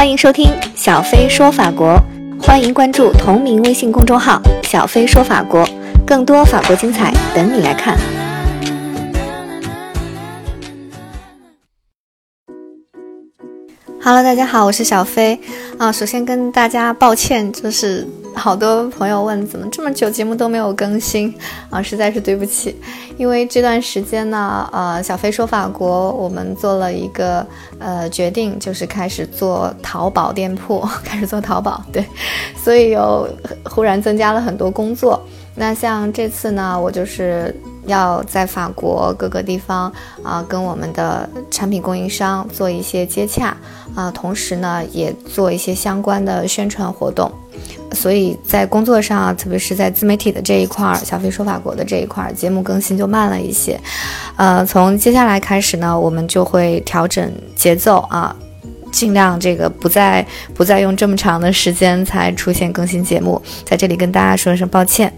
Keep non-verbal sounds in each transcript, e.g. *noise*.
欢迎收听小飞说法国，欢迎关注同名微信公众号“小飞说法国”，更多法国精彩等你来看。Hello，大家好，我是小飞啊。首先跟大家抱歉，就是好多朋友问怎么这么久节目都没有更新啊，实在是对不起。因为这段时间呢，呃，小飞说法国，我们做了一个呃决定，就是开始做淘宝店铺，*laughs* 开始做淘宝，对，所以有忽然增加了很多工作。那像这次呢，我就是要在法国各个地方啊，跟我们的产品供应商做一些接洽啊，同时呢，也做一些相关的宣传活动。所以在工作上，特别是在自媒体的这一块儿，小飞说法国的这一块儿，节目更新就慢了一些。呃，从接下来开始呢，我们就会调整节奏啊，尽量这个不再不再用这么长的时间才出现更新节目，在这里跟大家说一声抱歉。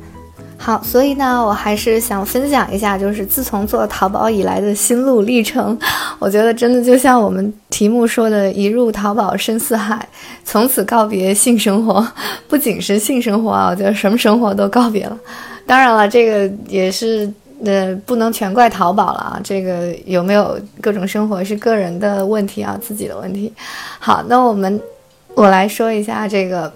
好，所以呢，我还是想分享一下，就是自从做淘宝以来的心路历程。我觉得真的就像我们题目说的，“一入淘宝深似海”，从此告别性生活。*laughs* 不仅是性生活啊，我觉得什么生活都告别了。当然了，这个也是呃，不能全怪淘宝了啊。这个有没有各种生活是个人的问题啊，自己的问题。好，那我们我来说一下这个。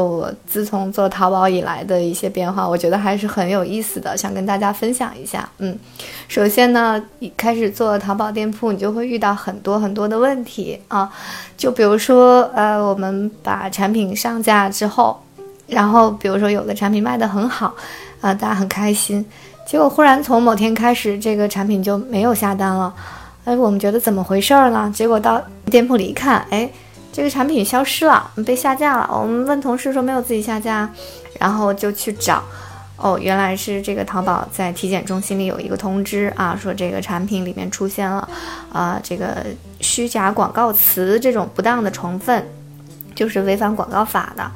我自从做淘宝以来的一些变化，我觉得还是很有意思的，想跟大家分享一下。嗯，首先呢，一开始做淘宝店铺，你就会遇到很多很多的问题啊，就比如说，呃，我们把产品上架之后，然后比如说有的产品卖得很好，啊，大家很开心，结果忽然从某天开始，这个产品就没有下单了，哎，我们觉得怎么回事儿呢？结果到店铺里一看，哎。这个产品消失了，被下架了。我们问同事说没有自己下架，然后就去找，哦，原来是这个淘宝在体检中心里有一个通知啊，说这个产品里面出现了，啊，这个虚假广告词这种不当的成分，就是违反广告法的。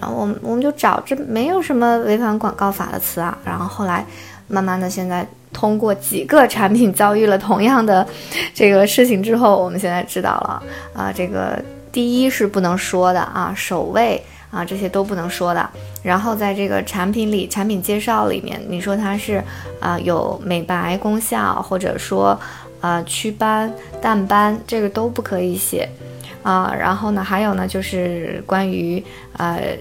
然后我们我们就找，这没有什么违反广告法的词啊。然后后来慢慢的，现在通过几个产品遭遇了同样的这个事情之后，我们现在知道了啊，这个。第一是不能说的啊，首位啊，这些都不能说的。然后在这个产品里，产品介绍里面，你说它是啊有美白功效，或者说呃祛斑、淡斑，这个都不可以写啊。然后呢，还有呢，就是关于呃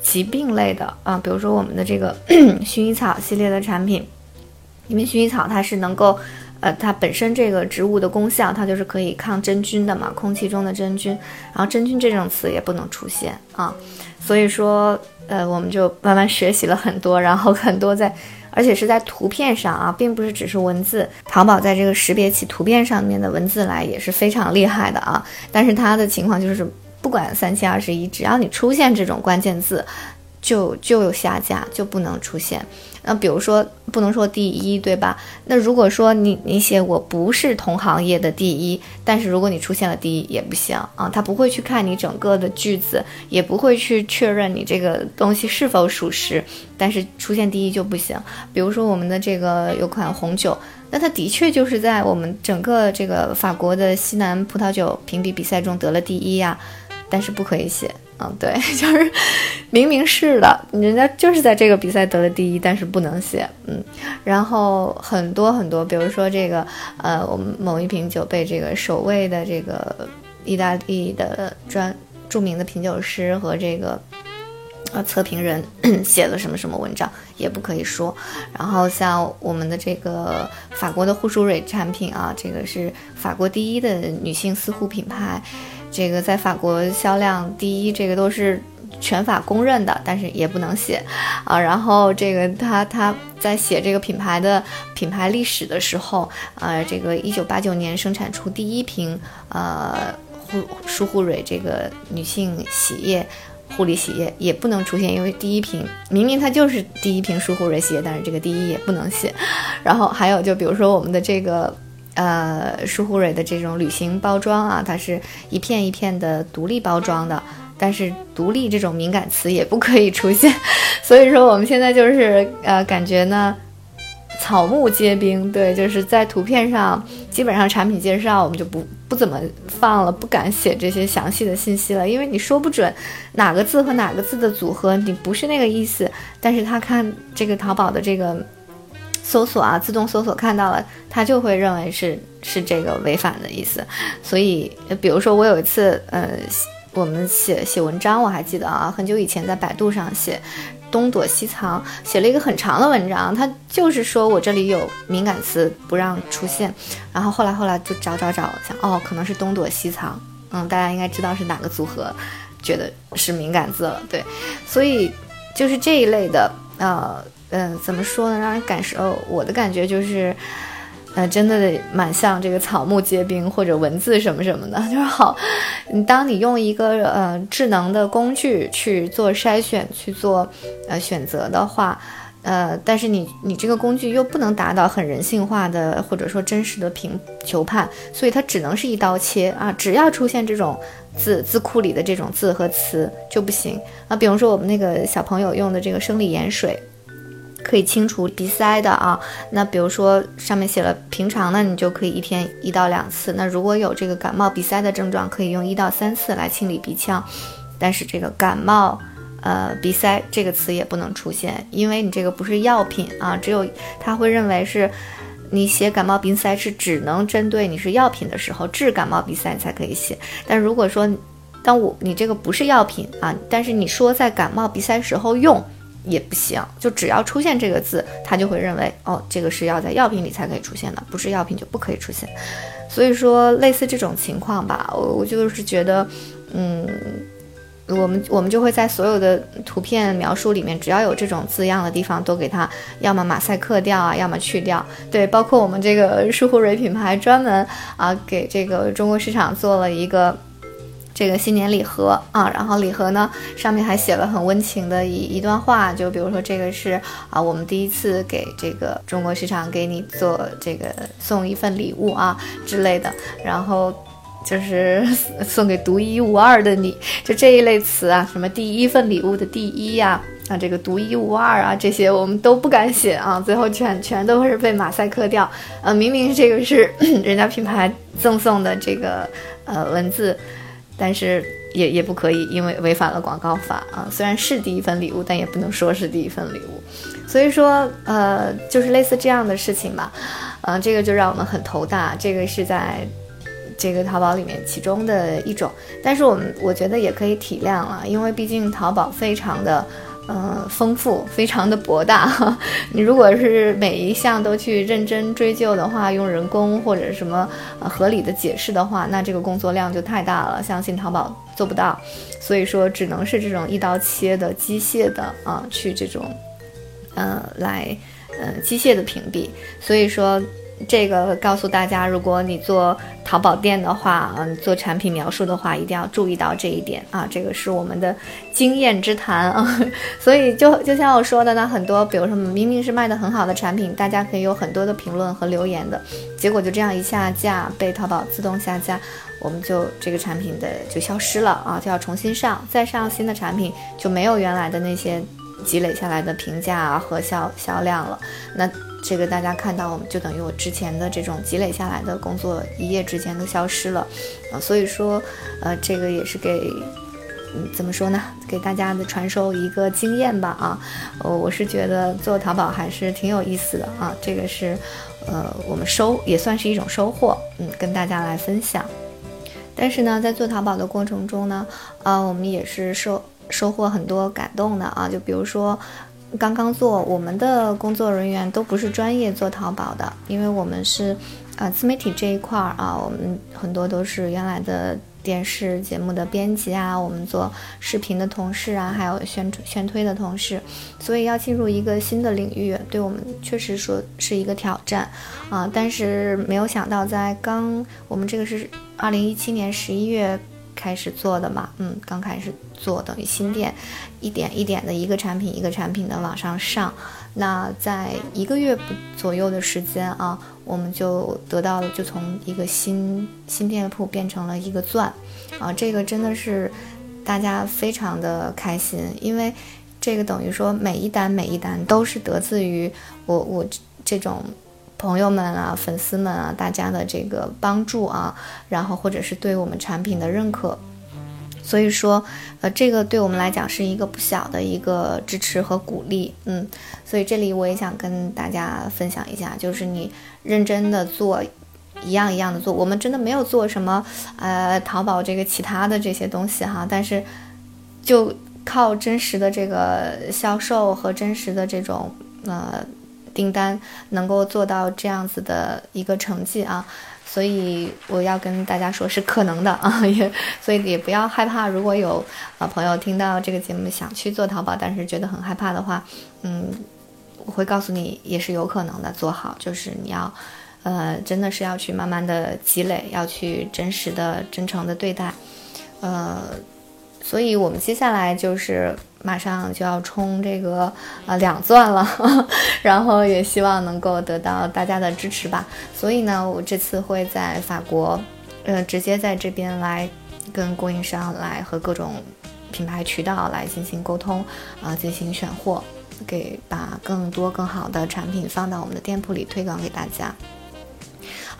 疾病类的啊，比如说我们的这个 *clears throat* 薰衣草系列的产品，因为薰衣草它是能够。呃，它本身这个植物的功效，它就是可以抗真菌的嘛，空气中的真菌，然后真菌这种词也不能出现啊，所以说，呃，我们就慢慢学习了很多，然后很多在，而且是在图片上啊，并不是只是文字，淘宝在这个识别起图片上面的文字来也是非常厉害的啊，但是它的情况就是，不管三七二十一，只要你出现这种关键字。就就有下架，就不能出现。那比如说，不能说第一，对吧？那如果说你你写我不是同行业的第一，但是如果你出现了第一也不行啊，他不会去看你整个的句子，也不会去确认你这个东西是否属实。但是出现第一就不行。比如说我们的这个有款红酒，那它的确就是在我们整个这个法国的西南葡萄酒评比比赛中得了第一呀，但是不可以写。嗯，对，*laughs* 就是明明是的，人家就是在这个比赛得了第一，但是不能写。嗯，然后很多很多，比如说这个，呃，我们某一瓶酒被这个首位的这个意大利的专著名的品酒师和这个呃测评人 *clears throat* 写了什么什么文章，也不可以说。然后像我们的这个法国的护舒蕊产品啊，这个是法国第一的女性私护品牌。这个在法国销量第一，这个都是全法公认的，但是也不能写啊。然后这个他他在写这个品牌的品牌历史的时候，呃，这个一九八九年生产出第一瓶呃护舒护蕊这个女性洗液护理洗液也不能出现，因为第一瓶明明它就是第一瓶舒护蕊洗液，但是这个第一也不能写。然后还有就比如说我们的这个。呃，舒护蕊的这种旅行包装啊，它是一片一片的独立包装的，但是独立这种敏感词也不可以出现。*laughs* 所以说我们现在就是呃，感觉呢，草木皆兵，对，就是在图片上，基本上产品介绍我们就不不怎么放了，不敢写这些详细的信息了，因为你说不准哪个字和哪个字的组合，你不是那个意思，但是他看这个淘宝的这个搜索啊，自动搜索看到了，他就会认为是是这个违反的意思，所以比如说我有一次，呃，我们写写文章，我还记得啊，很久以前在百度上写。东躲西藏，写了一个很长的文章，他就是说我这里有敏感词不让出现，然后后来后来就找找找，想哦，可能是东躲西藏，嗯，大家应该知道是哪个组合，觉得是敏感字了，对，所以就是这一类的，呃，嗯，怎么说呢，让人感受，我的感觉就是。呃，真的蛮像这个草木皆兵或者文字什么什么的，就是好。你当你用一个呃智能的工具去做筛选、去做呃选择的话，呃，但是你你这个工具又不能达到很人性化的或者说真实的评求判，所以它只能是一刀切啊！只要出现这种字字库里的这种字和词就不行啊。比如说我们那个小朋友用的这个生理盐水。可以清除鼻塞的啊，那比如说上面写了平常呢，你就可以一天一到两次。那如果有这个感冒鼻塞的症状，可以用一到三次来清理鼻腔。但是这个感冒，呃，鼻塞这个词也不能出现，因为你这个不是药品啊，只有他会认为是你写感冒鼻塞是只能针对你是药品的时候治感冒鼻塞才可以写。但如果说当我你这个不是药品啊，但是你说在感冒鼻塞时候用。也不行，就只要出现这个字，他就会认为哦，这个是要在药品里才可以出现的，不是药品就不可以出现。所以说，类似这种情况吧，我我就是觉得，嗯，我们我们就会在所有的图片描述里面，只要有这种字样的地方，都给它要么马赛克掉啊，要么去掉。对，包括我们这个舒护蕊品牌专门啊，给这个中国市场做了一个。这个新年礼盒啊，然后礼盒呢上面还写了很温情的一一段话，就比如说这个是啊，我们第一次给这个中国市场给你做这个送一份礼物啊之类的，然后就是 *laughs* 送给独一无二的你，就这一类词啊，什么第一份礼物的第一呀，啊这个独一无二啊，这些我们都不敢写啊，最后全全都是被马赛克掉，呃，明明这个是 *clears throat* 人家品牌赠送的这个呃文字。但是也也不可以，因为违反了广告法啊。虽然是第一份礼物，但也不能说是第一份礼物。所以说，呃，就是类似这样的事情吧，嗯，这个就让我们很头大。这个是在这个淘宝里面其中的一种，但是我们我觉得也可以体谅了，因为毕竟淘宝非常的。嗯，丰富，非常的博大。*laughs* 你如果是每一项都去认真追究的话，用人工或者什么呃合理的解释的话，那这个工作量就太大了，相信淘宝做不到。所以说，只能是这种一刀切的机械的啊，去这种，呃，来，呃，机械的屏蔽。所以说。这个告诉大家，如果你做淘宝店的话，嗯，做产品描述的话，一定要注意到这一点啊。这个是我们的经验之谈啊。*laughs* 所以就就像我说的呢，很多，比如说明明是卖的很好的产品，大家可以有很多的评论和留言的，结果就这样一下架，被淘宝自动下架，我们就这个产品的就消失了啊，就要重新上，再上新的产品就没有原来的那些积累下来的评价和销销量了。那。这个大家看到，我们就等于我之前的这种积累下来的工作一夜之间都消失了，啊，所以说，呃，这个也是给，嗯，怎么说呢？给大家的传授一个经验吧，啊，呃，我是觉得做淘宝还是挺有意思的啊，这个是，呃，我们收也算是一种收获，嗯，跟大家来分享。但是呢，在做淘宝的过程中呢，啊，我们也是收收获很多感动的啊，就比如说。刚刚做，我们的工作人员都不是专业做淘宝的，因为我们是，啊，自媒体这一块儿啊，我们很多都是原来的电视节目的编辑啊，我们做视频的同事啊，还有宣宣推的同事，所以要进入一个新的领域，对我们确实说是一个挑战啊。但是没有想到，在刚我们这个是二零一七年十一月。开始做的嘛，嗯，刚开始做等于新店，一点一点的一个产品一个产品的往上上，那在一个月左右的时间啊，我们就得到了，就从一个新新店铺变成了一个钻，啊，这个真的是大家非常的开心，因为这个等于说每一单每一单都是得自于我我。这种朋友们啊、粉丝们啊，大家的这个帮助啊，然后或者是对我们产品的认可。所以说，呃，这个对我们来讲是一个不小的一个支持和鼓励，嗯，所以这里我也想跟大家分享一下，就是你认真的做，一样一样的做，我们真的没有做什么，呃，淘宝这个其他的这些东西哈，但是就靠真实的这个销售和真实的这种呃订单，能够做到这样子的一个成绩啊。所以我要跟大家说，是可能的啊，也所以也不要害怕。如果有啊朋友听到这个节目想去做淘宝，但是觉得很害怕的话，嗯，我会告诉你，也是有可能的。做好就是你要，呃，真的是要去慢慢的积累，要去真实的、真诚的对待，呃。所以，我们接下来就是马上就要冲这个呃两钻了，*laughs* 然后也希望能够得到大家的支持吧。所以呢，我这次会在法国，呃，直接在这边来跟供应商来和各种品牌渠道来进行沟通，啊，进行选货，给把更多更好的产品放到我们的店铺里推广给大家。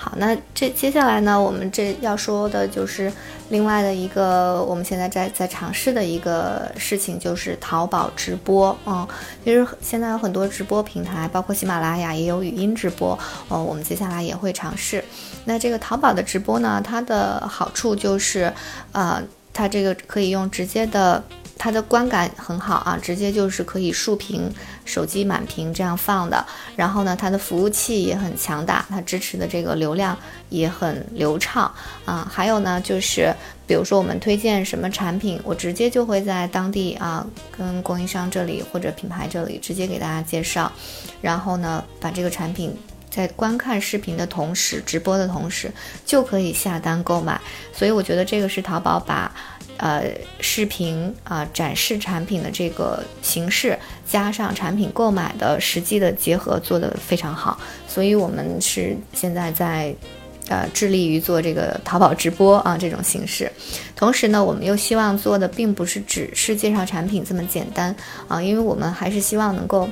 好，那这接下来呢，我们这要说的就是另外的一个，我们现在在在尝试的一个事情，就是淘宝直播。嗯，其实现在有很多直播平台，包括喜马拉雅也有语音直播。哦，我们接下来也会尝试。那这个淘宝的直播呢，它的好处就是，呃，它这个可以用直接的。它的观感很好啊，直接就是可以竖屏、手机满屏这样放的。然后呢，它的服务器也很强大，它支持的这个流量也很流畅啊。还有呢，就是比如说我们推荐什么产品，我直接就会在当地啊，跟供应商这里或者品牌这里直接给大家介绍。然后呢，把这个产品在观看视频的同时，直播的同时就可以下单购买。所以我觉得这个是淘宝把。呃，视频啊，展示产品的这个形式，加上产品购买的实际的结合，做得非常好。所以，我们是现在在，呃，致力于做这个淘宝直播啊这种形式。同时呢，我们又希望做的并不是只是介绍产品这么简单啊，因为我们还是希望能够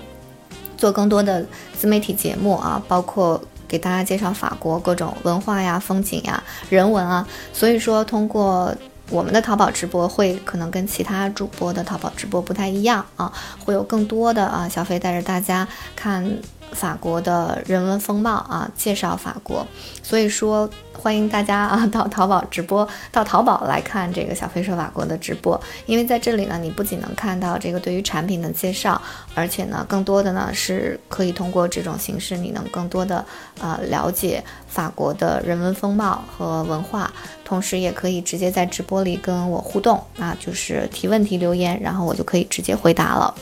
做更多的自媒体节目啊，包括给大家介绍法国各种文化呀、风景呀、人文啊。所以说，通过我们的淘宝直播会可能跟其他主播的淘宝直播不太一样啊，会有更多的啊小飞带着大家看法国的人文风貌啊，介绍法国，所以说。欢迎大家啊 *laughs* 到淘宝直播，到淘宝来看这个小飞说法国的直播，因为在这里呢，你不仅能看到这个对于产品的介绍，而且呢，更多的呢是可以通过这种形式，你能更多的呃了解法国的人文风貌和文化，同时也可以直接在直播里跟我互动，啊就是提问题留言，然后我就可以直接回答了。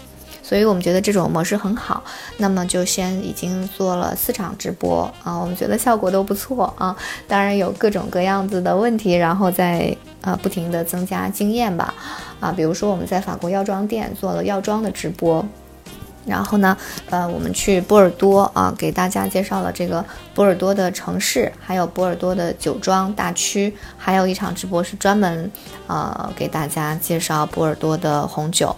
所以我们觉得这种模式很好，那么就先已经做了四场直播啊，我们觉得效果都不错啊。当然有各种各样子的问题，然后再呃不停的增加经验吧啊。比如说我们在法国药妆店做了药妆的直播，然后呢，呃我们去波尔多啊，给大家介绍了这个波尔多的城市，还有波尔多的酒庄大区，还有一场直播是专门呃给大家介绍波尔多的红酒。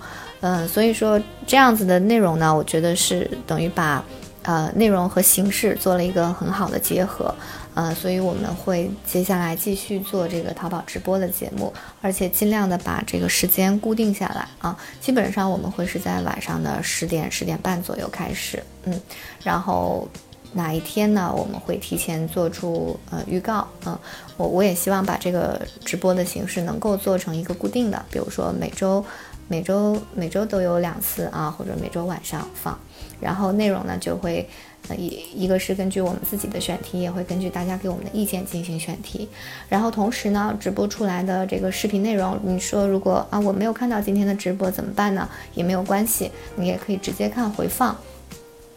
嗯，所以说这样子的内容呢，我觉得是等于把，呃，内容和形式做了一个很好的结合，呃，所以我们会接下来继续做这个淘宝直播的节目，而且尽量的把这个时间固定下来啊，基本上我们会是在晚上的十点十点半左右开始，嗯，然后哪一天呢，我们会提前做出呃预告，嗯，我我也希望把这个直播的形式能够做成一个固定的，比如说每周。每周每周都有两次啊，或者每周晚上放，然后内容呢就会，呃一一个是根据我们自己的选题，也会根据大家给我们的意见进行选题，然后同时呢，直播出来的这个视频内容，你说如果啊我没有看到今天的直播怎么办呢？也没有关系，你也可以直接看回放。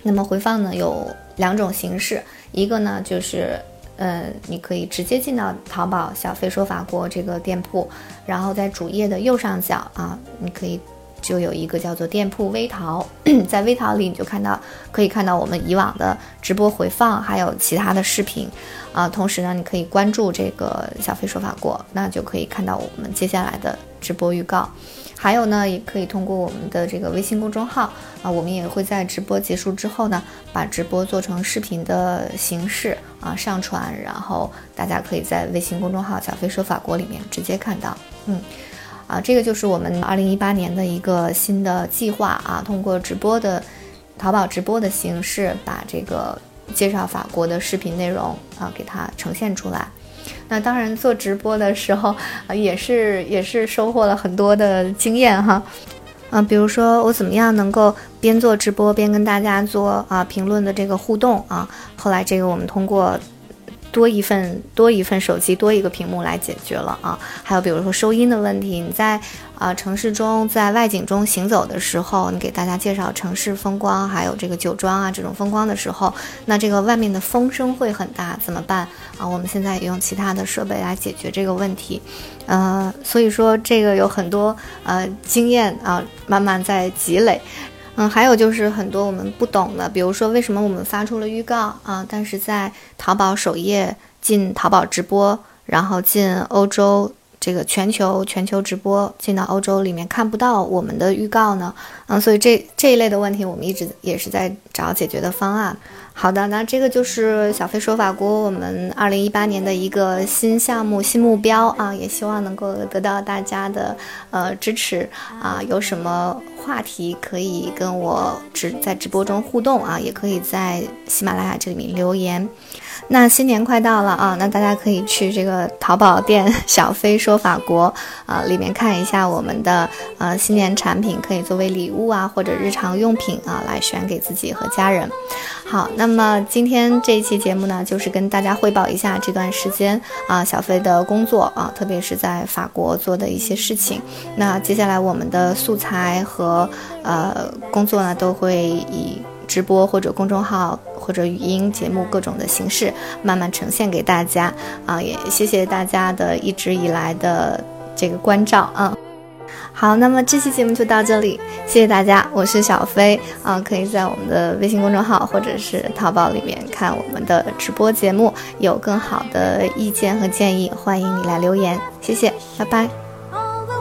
那么回放呢有两种形式，一个呢就是。呃，你可以直接进到淘宝“小飞说法国”这个店铺，然后在主页的右上角啊，你可以就有一个叫做店铺微淘，*clears throat* 在微淘里你就看到可以看到我们以往的直播回放，还有其他的视频啊。同时呢，你可以关注这个小飞说法国，那就可以看到我们接下来的直播预告。还有呢，也可以通过我们的这个微信公众号啊，我们也会在直播结束之后呢，把直播做成视频的形式啊上传，然后大家可以在微信公众号“小飞说法国”里面直接看到。嗯，啊，这个就是我们二零一八年的一个新的计划啊，通过直播的淘宝直播的形式，把这个介绍法国的视频内容啊给它呈现出来。那当然，做直播的时候啊，也是 *laughs* 也是收获了很多的经验哈。嗯，比如说我怎么样能够边做直播边跟大家做啊评论的这个互动啊。后来这个我们通过。多一份多一份手机多一个屏幕来解决了啊，还有比如说收音的问题，你在啊城市中在外景中行走的时候，你给大家介绍城市风光，还有这个酒庄啊这种风光的时候，那这个外面的风声会很大，怎么办啊？我们现在也用其他的设备来解决这个问题，呃，所以说这个有很多呃经验啊，慢慢在积累。嗯，还有就是很多我们不懂的，比如说为什么我们发出了预告啊，但是在淘宝首页进淘宝直播，然后进欧洲这个全球全球直播，进到欧洲里面看不到我们的预告呢？嗯，所以这这一类的问题，我们一直也是在找解决的方案。好的，那这个就是小飞说法国我们二零一八年的一个新项目、新目标啊，也希望能够得到大家的呃支持啊。有什么话题可以跟我直在直播中互动啊，也可以在喜马拉雅这里面留言。那新年快到了啊，那大家可以去这个淘宝店“小飞说法国”啊里面看一下我们的呃新年产品，可以作为礼物啊或者日常用品啊来选给自己和家人。好，那么今天这一期节目呢，就是跟大家汇报一下这段时间啊小飞的工作啊，特别是在法国做的一些事情。那接下来我们的素材和呃工作呢，都会以。直播或者公众号或者语音节目各种的形式慢慢呈现给大家啊，也谢谢大家的一直以来的这个关照啊。好，那么这期节目就到这里，谢谢大家，我是小飞。啊，可以在我们的微信公众号或者是淘宝里面看我们的直播节目，有更好的意见和建议，欢迎你来留言，谢谢，拜拜。All the